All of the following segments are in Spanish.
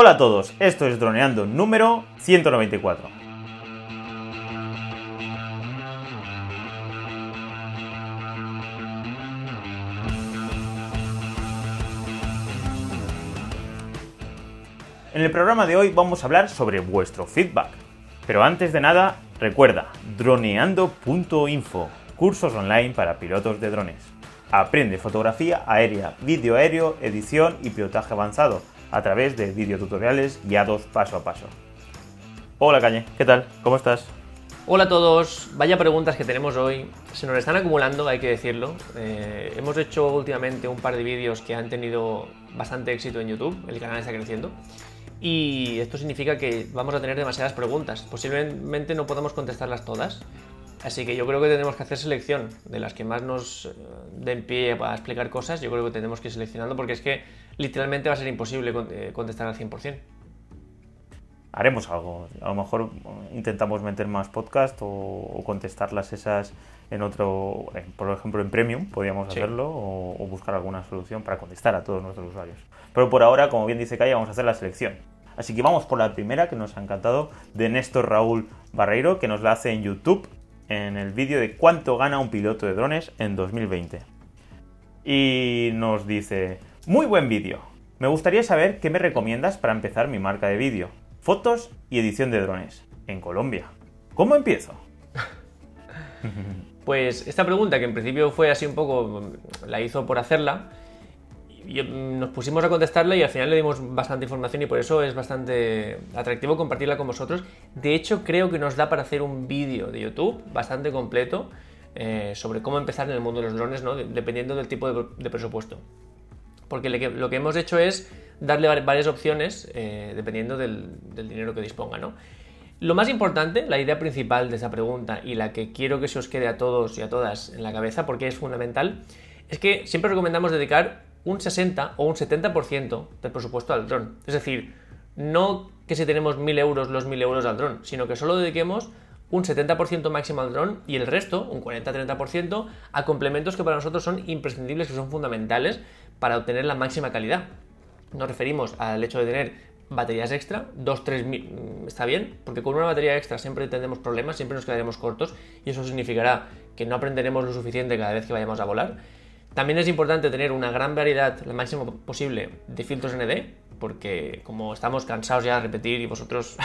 Hola a todos, esto es Droneando número 194. En el programa de hoy vamos a hablar sobre vuestro feedback. Pero antes de nada, recuerda, droneando.info, cursos online para pilotos de drones. Aprende fotografía aérea, vídeo aéreo, edición y pilotaje avanzado a través de videotutoriales guiados paso a paso. Hola Cañe, ¿qué tal? ¿Cómo estás? Hola a todos, vaya preguntas que tenemos hoy. Se nos están acumulando, hay que decirlo. Eh, hemos hecho últimamente un par de vídeos que han tenido bastante éxito en YouTube, el canal está creciendo. Y esto significa que vamos a tener demasiadas preguntas. Posiblemente no podamos contestarlas todas. Así que yo creo que tenemos que hacer selección de las que más nos eh, den pie para explicar cosas. Yo creo que tenemos que ir seleccionando porque es que literalmente va a ser imposible eh, contestar al 100%. Haremos algo. A lo mejor intentamos meter más podcast o, contestarlas esas en otro, por ejemplo en Premium, podríamos hacerlo, o, buscar alguna solución para contestar a todos nuestros usuarios. Pero por ahora, como bien dice Kaya, vamos a hacer la selección. Así que vamos por la primera que nos ha encantado de Néstor Raúl Barreiro, que nos la hace en YouTube en el vídeo de cuánto gana un piloto de drones en 2020. Y nos dice, muy buen vídeo. Me gustaría saber qué me recomiendas para empezar mi marca de vídeo, fotos y edición de drones en Colombia. ¿Cómo empiezo? Pues esta pregunta, que en principio fue así un poco, la hizo por hacerla, nos pusimos a contestarla y al final le dimos bastante información y por eso es bastante atractivo compartirla con vosotros. De hecho, creo que nos da para hacer un vídeo de YouTube bastante completo eh, sobre cómo empezar en el mundo de los drones, ¿no? dependiendo del tipo de, presupuesto. Porque lo que hemos hecho es darle varias opciones eh, dependiendo del, dinero que disponga. ¿no? Lo más importante, la idea principal de esa pregunta y la que quiero que se os quede a todos y a todas en la cabeza porque es fundamental, es que siempre recomendamos dedicar un 60 o un 70% del presupuesto al dron. Es decir, no que si tenemos 1000 euros los 1000 euros al dron, sino que solo dediquemos un 70% máximo al dron y el resto, un 40-30%, a complementos que para nosotros son imprescindibles, que son fundamentales para obtener la máxima calidad. Nos referimos al hecho de tener baterías extra, 2-3 mm, está bien, porque con una batería extra siempre tendremos problemas, siempre nos quedaremos cortos y eso significará que no aprenderemos lo suficiente cada vez que vayamos a volar también es importante tener una gran variedad, lo máximo posible, de filtros ND, porque como estamos cansados ya de repetir y vosotros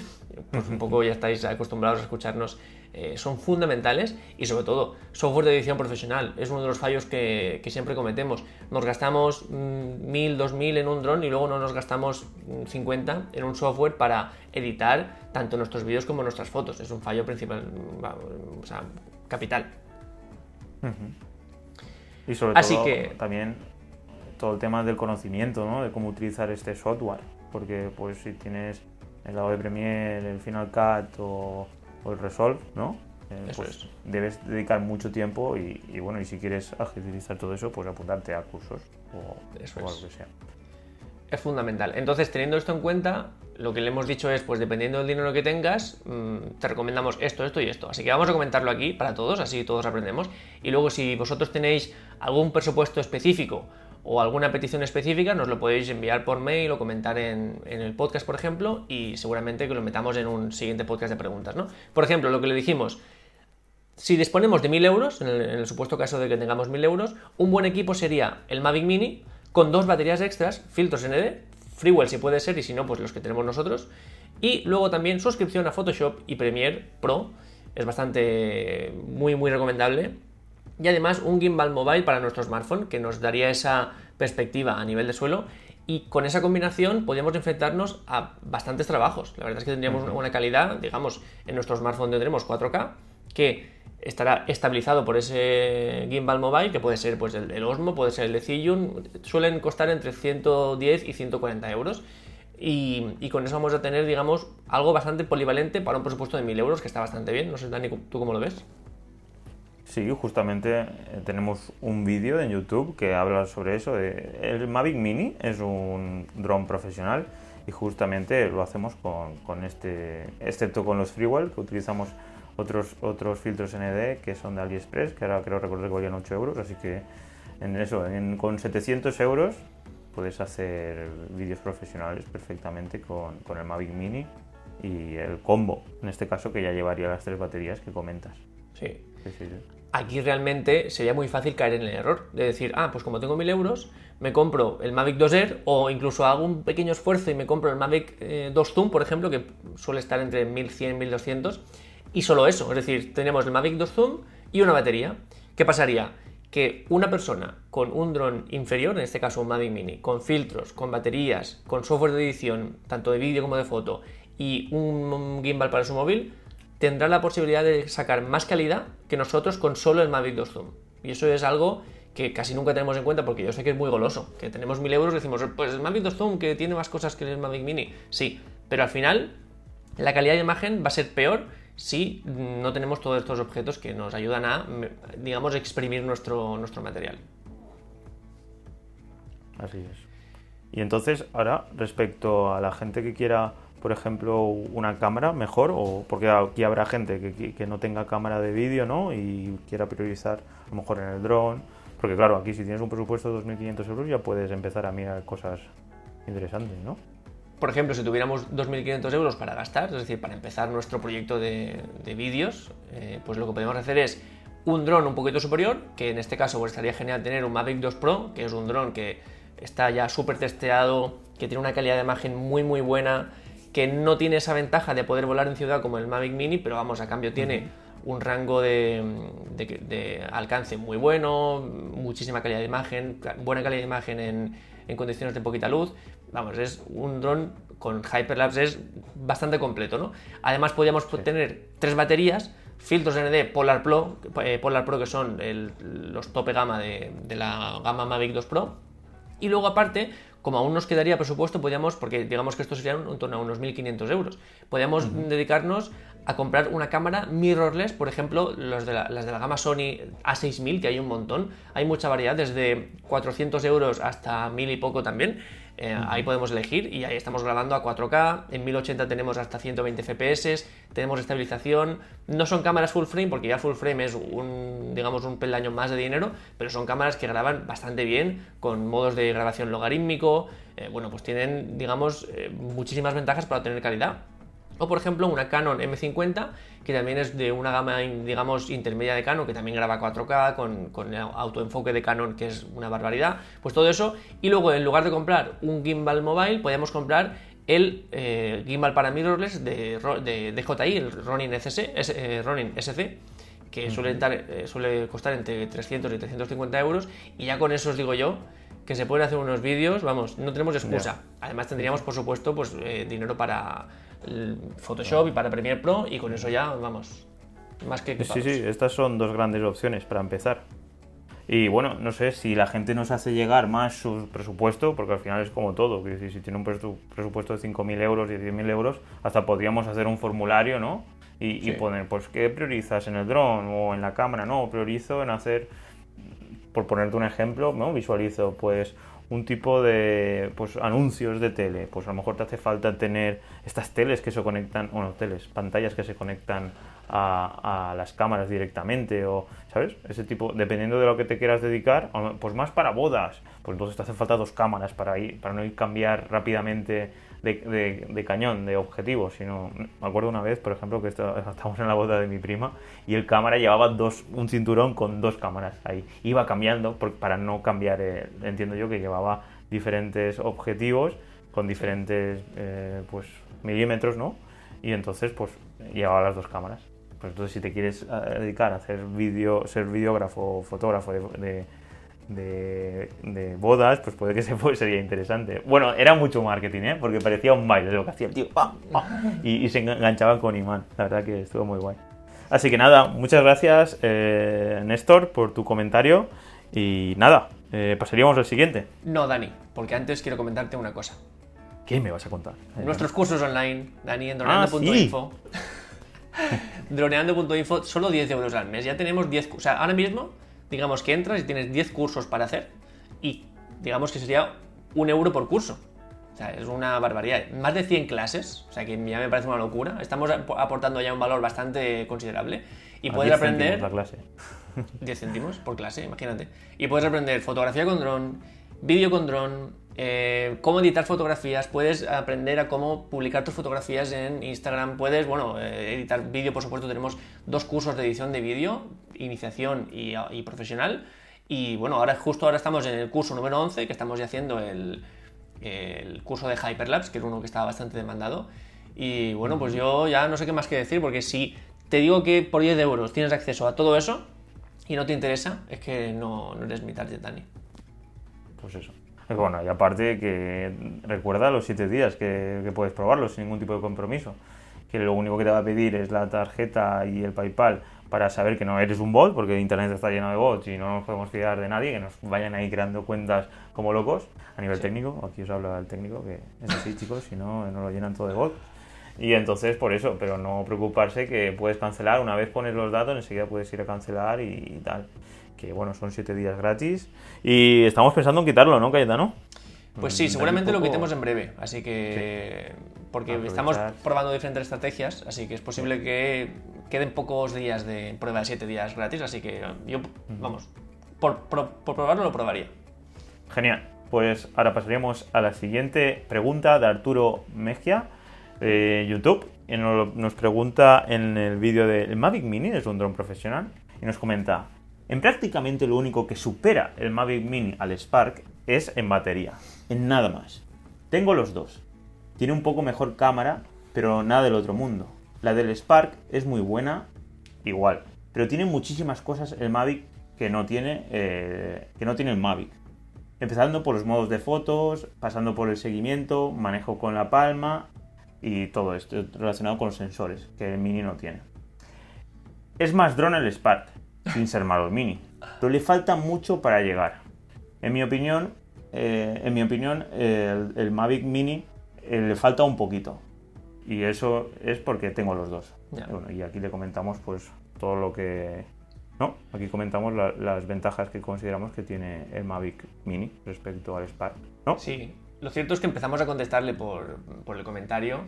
pues un poco ya estáis acostumbrados a escucharnos, eh, son fundamentales y sobre todo software de edición profesional es uno de los fallos que, siempre cometemos. Nos gastamos 1000, mm, 2000 en un dron y luego no nos gastamos 50 mm, en un software para editar tanto nuestros vídeos como nuestras fotos. Es un fallo principal, o sea, capital. Y sobre todo también todo el tema del conocimiento, ¿no? De cómo utilizar este software. Porque pues si tienes el lado de Premiere, el Final Cut o, el Resolve, ¿no? Eh, pues debes dedicar mucho tiempo y, bueno, y si quieres agilizar todo eso, pues apuntarte a cursos o, eso algo que sea. Es fundamental. Entonces, teniendo esto en cuenta, lo que le hemos dicho es, pues dependiendo del dinero que tengas, mm, te recomendamos esto, esto y esto. Así que vamos a comentarlo aquí para todos, así todos aprendemos. Y luego si vosotros tenéis algún presupuesto específico o alguna petición específica, nos lo podéis enviar por mail o comentar en, el podcast, por ejemplo, y seguramente que lo metamos en un siguiente podcast de preguntas, ¿no? Por ejemplo, lo que le dijimos, si disponemos de 1000 euros, en el, supuesto caso de que tengamos 1000 euros, un buen equipo sería el Mavic Mini con dos baterías extras, filtros ND, Freewell si puede ser y si no, pues los que tenemos nosotros. Y luego también suscripción a Photoshop y Premiere Pro, es bastante muy muy recomendable. Y además un gimbal mobile para nuestro smartphone que nos daría esa perspectiva a nivel de suelo y con esa combinación podríamos enfrentarnos a bastantes trabajos. La verdad es que tendríamos una calidad, digamos, en nuestro smartphone tendremos 4K, que estará estabilizado por ese gimbal mobile, que puede ser pues, el, Osmo, puede ser el de Zhiyun, suelen costar entre 110 y 140 euros. Y, con eso vamos a tener, digamos, algo bastante polivalente para un presupuesto de 1000 euros, que está bastante bien. No sé, Dani, ¿tú cómo lo ves? Sí, justamente eh, tenemos un vídeo en YouTube que habla sobre eso. el Mavic Mini es un dron profesional y justamente lo hacemos con, con este, excepto con los Freewell que utilizamos otros, otros filtros ND que son de AliExpress, que ahora creo recordar que valían 8 euros, así que en eso, con 700 euros puedes hacer vídeos profesionales perfectamente con, con el Mavic Mini y el combo, en este caso que ya llevaría las tres baterías que comentas. Sí. Sí, sí, sí. Aquí realmente sería muy fácil caer en el error de decir, ah, pues como tengo 1000 euros, me compro el Mavic 2 Air o incluso hago un pequeño esfuerzo y me compro el Mavic eh, 2 Zoom, por ejemplo, que suele estar entre 1100 y 1200, y solo eso, es decir, tenemos el Mavic 2 Zoom y una batería. ¿Qué pasaría? Que una persona con un dron inferior, en este caso un Mavic Mini, con filtros, con baterías, con software de edición, tanto de vídeo como de foto, y un gimbal para su móvil, tendrá la posibilidad de sacar más calidad que nosotros con solo el Mavic 2 Zoom. Y eso es algo que casi nunca tenemos en cuenta porque yo sé que es muy goloso, que tenemos 1000 euros y decimos, pues el Mavic 2 Zoom que tiene más cosas que el Mavic Mini. Sí, pero al final la calidad de imagen va a ser peor si no tenemos todos estos objetos que nos ayudan a, digamos, exprimir nuestro, nuestro material. Así es. Y entonces, ahora, respecto a la gente que quiera por ejemplo, una cámara mejor, o porque aquí habrá gente que, no tenga cámara de vídeo, ¿no? Y quiera priorizar a lo mejor en el dron, porque claro, aquí si tienes un presupuesto de 2.500 euros ya puedes empezar a mirar cosas interesantes, ¿no? Por ejemplo, si tuviéramos 2.500 euros para gastar, es decir, para empezar nuestro proyecto de, de vídeos, eh, pues lo que podemos hacer es un dron un poquito superior, que en este caso pues, estaría genial tener un Mavic 2 Pro, que es un dron que está ya súper testeado, que tiene una calidad de imagen muy muy buena, que no tiene esa ventaja de poder volar en ciudad como el Mavic Mini, pero vamos, a cambio tiene un rango de, de, de, alcance muy bueno, muchísima calidad de imagen, buena calidad de imagen en, en condiciones de poquita luz. Vamos, es un dron con Hyperlapse, es bastante completo, ¿no? Además, podríamos sí. tener tres baterías, filtros ND Polar Pro, eh, Polar Pro que son el, los tope gama de, de la gama Mavic 2 Pro, y luego aparte como aún nos quedaría presupuesto, podríamos, porque digamos que esto sería en torno a unos 1.500 euros, podríamos uh -huh. dedicarnos a comprar una cámara mirrorless, por ejemplo, los de la, las de la gama Sony A6000, que hay un montón, hay mucha variedad, desde 400 euros hasta 1000 y poco también, eh, uh -huh. ahí podemos elegir y ahí estamos grabando a 4K, en 1080 tenemos hasta 120 FPS, tenemos estabilización, no son cámaras full frame porque ya full frame es un, digamos, un peldaño más de dinero, pero son cámaras que graban bastante bien, con modos de grabación logarítmico, eh, bueno, pues tienen, digamos, eh, muchísimas ventajas para obtener calidad. O por ejemplo una Canon M50, que también es de una gama, digamos, intermedia de Canon, que también graba 4K, con, con el autoenfoque de Canon, que es una barbaridad. Pues todo eso. Y luego, en lugar de comprar un gimbal mobile, podemos comprar el eh, gimbal para mirrorless de, de, de DJI, el Ronin, SC, eh, Ronin SC, que suele, eh, suele costar entre 300 y 350 euros. Y ya con eso os digo yo que se pueden hacer unos vídeos, vamos, no tenemos excusa. Yeah. Además tendríamos, por supuesto, pues eh, dinero para Photoshop y para Premiere Pro y con eso ya, vamos, más que equipados. Sí, sí, estas son dos grandes opciones para empezar. Y bueno, no sé si la gente nos hace llegar más su presupuesto, porque al final es como todo, que si, si tiene un presupuesto de 5.000 euros y 10.000 euros, hasta podríamos hacer un formulario, ¿no? Y, sí. y, poner, pues, ¿qué priorizas en el dron o en la cámara? No, priorizo en hacer, por ponerte un ejemplo, ¿no? Visualizo, pues, un tipo de pues anuncios de tele. Pues a lo mejor te hace falta tener estas teles que se conectan bueno teles pantallas que se conectan a, las cámaras directamente o sabes ese tipo dependiendo de lo que te quieras dedicar pues más para bodas. Pues entonces te hace falta dos cámaras para ir para no ir cambiar rápidamente de, de, de, cañón, de objetivo, sino me acuerdo una vez, por ejemplo, que estábamos en la boda de mi prima y el cámara llevaba dos, un cinturón con dos cámaras ahí. Iba cambiando para no cambiar, eh, entiendo yo que llevaba diferentes objetivos con diferentes eh, pues milímetros, ¿no? Y entonces pues llevaba las dos cámaras. Pues entonces si te quieres eh, dedicar a hacer vídeo, ser videógrafo o fotógrafo de, de bodas, pues puede que se fue, sería interesante. Bueno, era mucho marketing, ¿eh? porque parecía un baile lo que hacía el tío. Y, y, se enganchaba con imán. La verdad que estuvo muy guay. Así que nada, muchas gracias, eh, Néstor, por tu comentario. Y nada, eh, pasaríamos al siguiente. No, Dani, porque antes quiero comentarte una cosa. ¿Qué me vas a contar? Nuestros cursos online, Dani, en droneando.info. Ah, ¿sí? droneando.info, solo 10 euros al mes. Ya tenemos 10. O sea, ahora mismo digamos que entras y tienes 10 cursos para hacer y digamos que sería un euro por curso. O sea, es una barbaridad. Más de 100 clases, o sea que ya me parece una locura. Estamos aportando ya un valor bastante considerable. Y a puedes aprender... La clase. 10 céntimos por clase, imagínate. Y puedes aprender fotografía con dron, vídeo con dron, eh, cómo editar fotografías, puedes aprender a cómo publicar tus fotografías en Instagram, puedes, bueno, eh, editar vídeo, por supuesto, tenemos dos cursos de edición de vídeo, iniciación y, profesional. Y bueno, ahora justo ahora estamos en el curso número 11, que estamos ya haciendo el, curso de Hyperlapse, que es uno que estaba bastante demandado. Y bueno, pues yo ya no sé qué más que decir, porque si te digo que por 10 euros tienes acceso a todo eso y no te interesa, es que no, no eres mi target, Dani. Pues eso. Bueno, y aparte que recuerda los 7 días que, puedes probarlo sin ningún tipo de compromiso. Que lo único que te va a pedir es la tarjeta y el PayPal para saber que no eres un bot, porque Internet está lleno de bots y no nos podemos fiar de nadie, que nos vayan ahí creando cuentas como locos a nivel técnico. Aquí os habla el técnico, que es así, chicos, si no, no lo llenan todo de bots. Y entonces por eso, pero no preocuparse que puedes cancelar, una vez pones los datos, enseguida puedes ir a cancelar y tal que bueno, son siete días gratis. Y estamos pensando en quitarlo, ¿no, Cayetano? Pues sí, seguramente lo quitemos en breve, así que... Porque estamos probando diferentes estrategias, así que es posible que queden pocos días de prueba de siete días gratis, así que yo, vamos, por, probarlo lo probaría. Genial. Pues ahora pasaríamos a la siguiente pregunta de Arturo Mejia de YouTube. Nos pregunta en el vídeo del Mavic Mini, es un dron profesional, y nos comenta, en prácticamente lo único que supera el Mavic Mini al Spark es en batería, en nada más. Tengo los dos. Tiene un poco mejor cámara, pero nada del otro mundo. La del Spark es muy buena, igual, pero tiene muchísimas cosas el Mavic que no tiene, eh, que no tiene el Mavic. Empezando por los modos de fotos, pasando por el seguimiento, manejo con la palma y todo esto relacionado con los sensores que el Mini no tiene. Es más drone el Spark, sin ser malo el Mini. Pero le falta mucho para llegar. En mi opinión, eh, en mi opinión el, Mavic Mini eh, le falta un poquito. Y eso es porque tengo los dos. y aquí le comentamos pues todo lo que... No, aquí comentamos las ventajas que consideramos que tiene el Mavic Mini respecto al Spark. ¿no? Sí, lo cierto es que empezamos a contestarle por, por el comentario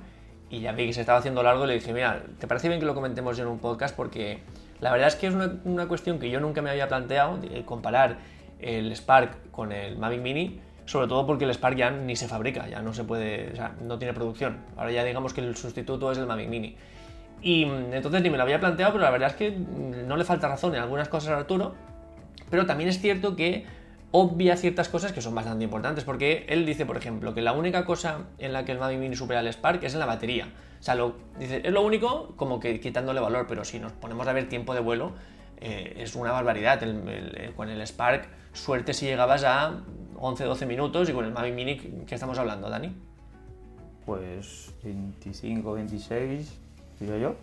y ya vi que se estaba haciendo largo y le dije, mira, ¿te parece bien que lo comentemos en un podcast? Porque la verdad es que es una, cuestión que yo nunca me había planteado, comparar el Spark con el Mavic Mini, sobre todo porque el Spark ya ni se fabrica, ya no se puede, o sea, no tiene producción. Ahora ya digamos que el sustituto es el Mavic Mini. Y mm, entonces ni me lo había planteado, pero la verdad es que mm, no le falta razón en algunas cosas a Arturo. Pero también es cierto que obvia ciertas cosas que son bastante importantes, porque él dice, por ejemplo, que la única cosa en la que el Mavic Mini supera al Spark es en la batería. O sea, lo, dice, es lo único como que quitándole valor, pero si nos ponemos a ver tiempo de vuelo, eh, es una barbaridad. con el Spark, suerte si llegabas a 11-12 minutos y con el Mavic Mini, ¿qué estamos hablando, Dani? Pues 25, 26, digo yo.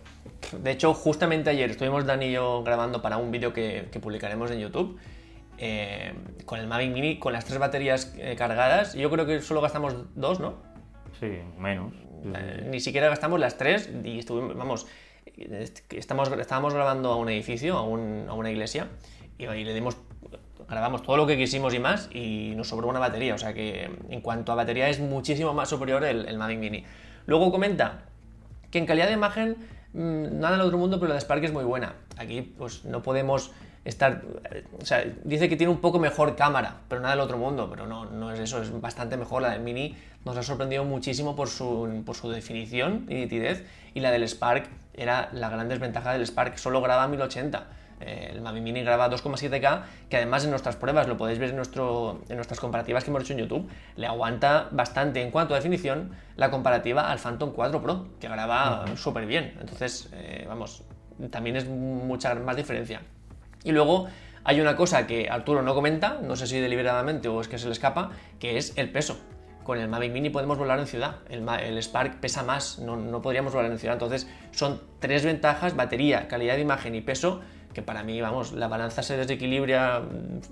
De hecho, justamente ayer estuvimos Dani y yo grabando para un vídeo que, publicaremos en YouTube. Eh, con el Mavic Mini, con las tres baterías eh, cargadas, yo creo que solo gastamos dos, ¿no? Sí, menos. Eh, ni siquiera gastamos las tres y estuvimos, vamos, estamos, estábamos grabando a un edificio, a, una iglesia, y, le dimos, grabamos todo lo que quisimos y más, y nos sobró una batería. O sea que en cuanto a batería es muchísimo más superior el, el Mavic Mini. Luego comenta que en calidad de imagen, mm, nada del otro mundo, pero la de Spark es muy buena. Aquí pues no podemos estar. O sea, dice que tiene un poco mejor cámara, pero nada del otro mundo, pero no, no es eso, es bastante mejor. La del Mini nos ha sorprendido muchísimo por su, por su definición y nitidez, y la del Spark era la gran desventaja del Spark, solo graba 1080. Eh, el Mavic Mini graba 2,7K, que además en nuestras pruebas, lo podéis ver en, nuestro, en nuestras comparativas que hemos hecho en YouTube, le aguanta bastante en cuanto a definición la comparativa al Phantom 4 Pro, que graba súper bien. Entonces, eh, vamos, también es mucha más diferencia. Y luego hay una cosa que Arturo no comenta, no sé si deliberadamente o es que se le escapa, que es el peso. Con el Mavic Mini podemos volar en ciudad, el, Spark pesa más, no, podríamos volar en ciudad. Entonces son tres ventajas, batería, calidad de imagen y peso, que para mí, vamos, la balanza se desequilibra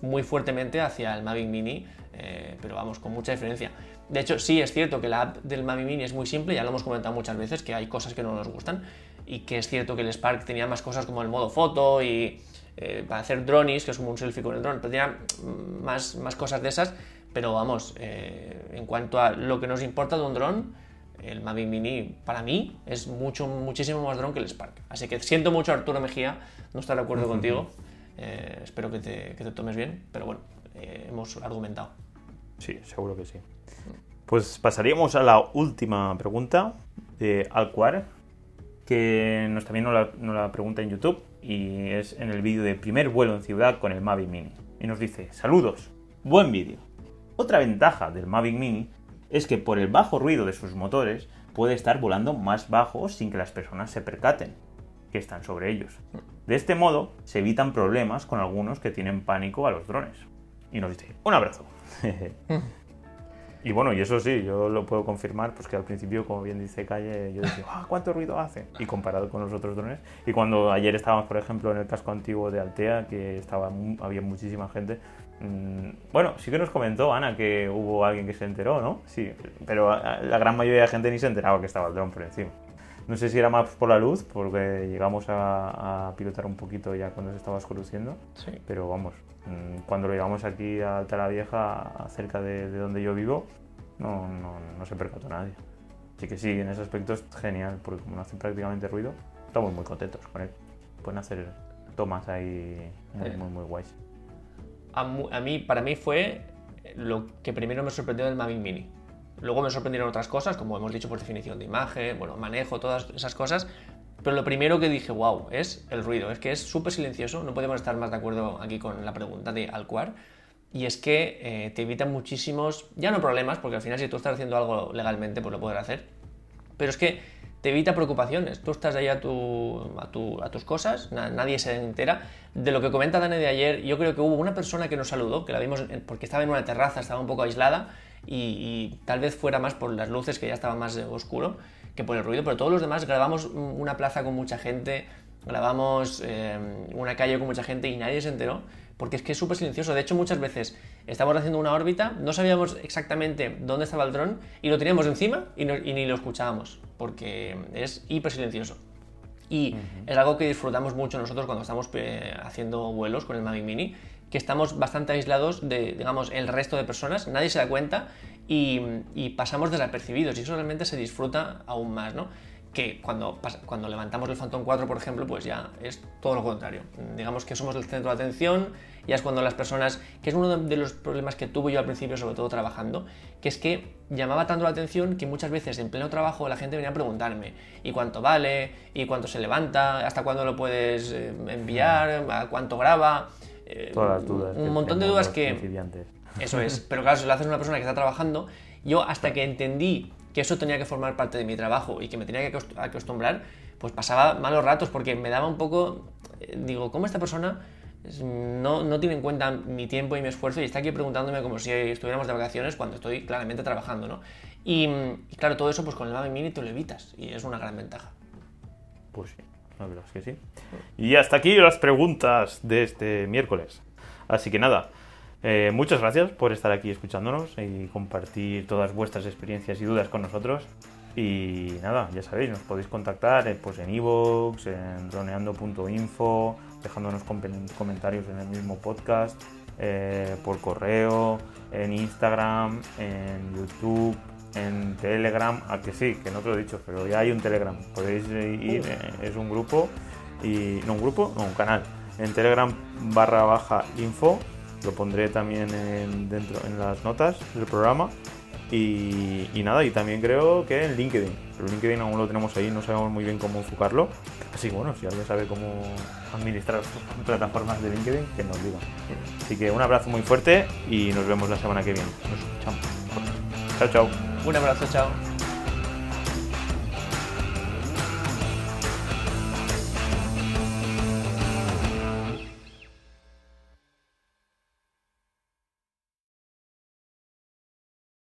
muy fuertemente hacia el Mavic Mini, eh, pero vamos, con mucha diferencia. De hecho, sí es cierto que la app del Mavic Mini es muy simple, ya lo hemos comentado muchas veces, que hay cosas que no nos gustan, y que es cierto que el Spark tenía más cosas como el modo foto y eh, para hacer drones, que es como un selfie con el drone, pero tenía más, más cosas de esas, pero vamos, eh, en cuanto a lo que nos importa de un dron, el Mavic Mini para mí es mucho, muchísimo más dron que el Spark. Así que siento mucho Arturo Mejía, no estar de acuerdo contigo, eh, espero que te, que te, tomes bien, pero bueno, hemos argumentado. Sí, seguro que sí. Pues pasaríamos a la última pregunta de Alcuar, que nos, también nos la, nos la pregunta en YouTube y es en el vídeo de primer vuelo en ciudad con el Mavic Mini. Y nos dice, saludos, buen vídeo. Otra ventaja del Mavic Mini es que por el bajo ruido de sus motores puede estar volando más bajo sin que las personas se percaten que están sobre ellos. De este modo se evitan problemas con algunos que tienen pánico a los drones. Y nos dice, un abrazo. y bueno, y eso sí, yo lo puedo confirmar, pues que al principio, como bien dice Calle, yo decía, ah, ¿cuánto ruido hace? Y comparado con los otros drones. Y cuando ayer estábamos, por ejemplo, en el casco antiguo de Altea, que estaba, había muchísima gente, mm, bueno, sí que nos comentó Ana que hubo alguien que se enteró, ¿no? Sí, pero la gran mayoría de gente ni se enteraba que estaba el dron por encima. No sé si era más por la luz, porque llegamos a, pilotar un poquito ya cuando se estaba oscureciendo. Sí. Pero vamos, mm, cuando lo llevamos aquí a Alta Vieja, cerca de, donde yo vivo, no, no, no, se percató nadie. Así que sí, en ese aspecto es genial, porque como no hace prácticamente ruido, estamos muy contentos con él. Pueden hacer tomas ahí muy, muy, muy guays. A, a, mí, para mí fue lo que primero me sorprendió del Mavic Mini. Luego me sorprendieron otras cosas, como hemos dicho por definición de imagen, bueno, manejo, todas esas cosas. Pero lo primero que dije, wow, es el ruido. Es que es súper silencioso. No podemos estar más de acuerdo aquí con la pregunta de Alcuar. Y es que eh, te evita muchísimos, ya no problemas, porque al final si tú estás haciendo algo legalmente, pues lo puedes hacer. Pero es que te evita preocupaciones. Tú estás ahí a, tu, a, tus cosas, nadie se entera. De lo que comenta Dani de ayer, yo creo que hubo una persona que nos saludó, que la vimos porque estaba en una terraza, estaba un poco aislada, y, tal vez fuera más por las luces que ya estaba más oscuro que por el ruido, pero todos los demás grabamos una plaza con mucha gente, grabamos eh, una calle con mucha gente y nadie se enteró, porque es que es súper silencioso. De hecho, muchas veces estábamos haciendo una órbita, no sabíamos exactamente dónde estaba el dron y lo teníamos encima y, ni lo escuchábamos, porque es hiper silencioso. Y es algo que disfrutamos mucho nosotros cuando estamos eh, haciendo vuelos con el Mavic Mini, que estamos bastante aislados de, digamos, el resto de personas, nadie se da cuenta y, pasamos desapercibidos y eso realmente se disfruta aún más, ¿no? Que cuando, cuando levantamos el Phantom 4, por ejemplo, pues ya es todo lo contrario. Digamos que somos el centro de atención, ya es cuando las personas, que es uno de los problemas que tuve yo al principio, sobre todo trabajando, que es que llamaba tanto la atención que muchas veces en pleno trabajo la gente venía a preguntarme, ¿y cuánto vale? ¿Y cuánto se levanta? ¿Hasta cuándo lo puedes eh, enviar? ¿A cuánto graba? Eh, Todas las dudas. Un montón de dudas que... Eso es, pero claro, si lo haces una persona que está trabajando, yo hasta que entendí que eso tenía que formar parte de mi trabajo y que me tenía que acostumbrar, pues pasaba malos ratos porque me daba un poco, eh, digo, ¿cómo esta persona no, no, tiene en cuenta mi tiempo y mi esfuerzo y está aquí preguntándome como si estuviéramos de vacaciones cuando estoy claramente trabajando, ¿no? Y, claro, todo eso pues con el Mavic Mini te lo evitas y es una gran ventaja. Pues sí. Y hasta aquí las preguntas de este miércoles. Así que nada, eh, muchas gracias por estar aquí escuchándonos y compartir todas vuestras experiencias y dudas con nosotros. Y nada, ya sabéis, nos podéis contactar eh, pues en iVoox, en droneando.info, dejándonos comentarios en el mismo podcast, eh, por correo, en Instagram, en YouTube en Telegram, a que sí, que no te lo he dicho, pero ya hay un Telegram. Podéis ir, eh, es un grupo, y no un grupo, no un canal. En Telegram barra baja info, lo pondré también en, dentro en las notas del programa. Y, nada, y también creo que en LinkedIn. Pero LinkedIn aún lo tenemos ahí, no sabemos muy bien cómo enfocarlo. Así que bueno, si alguien sabe cómo administrar plataformas de LinkedIn, que nos diga. Así que un abrazo muy fuerte y nos vemos la semana que viene. Nos escuchamos. Chao, chao. Un abrazo, chao.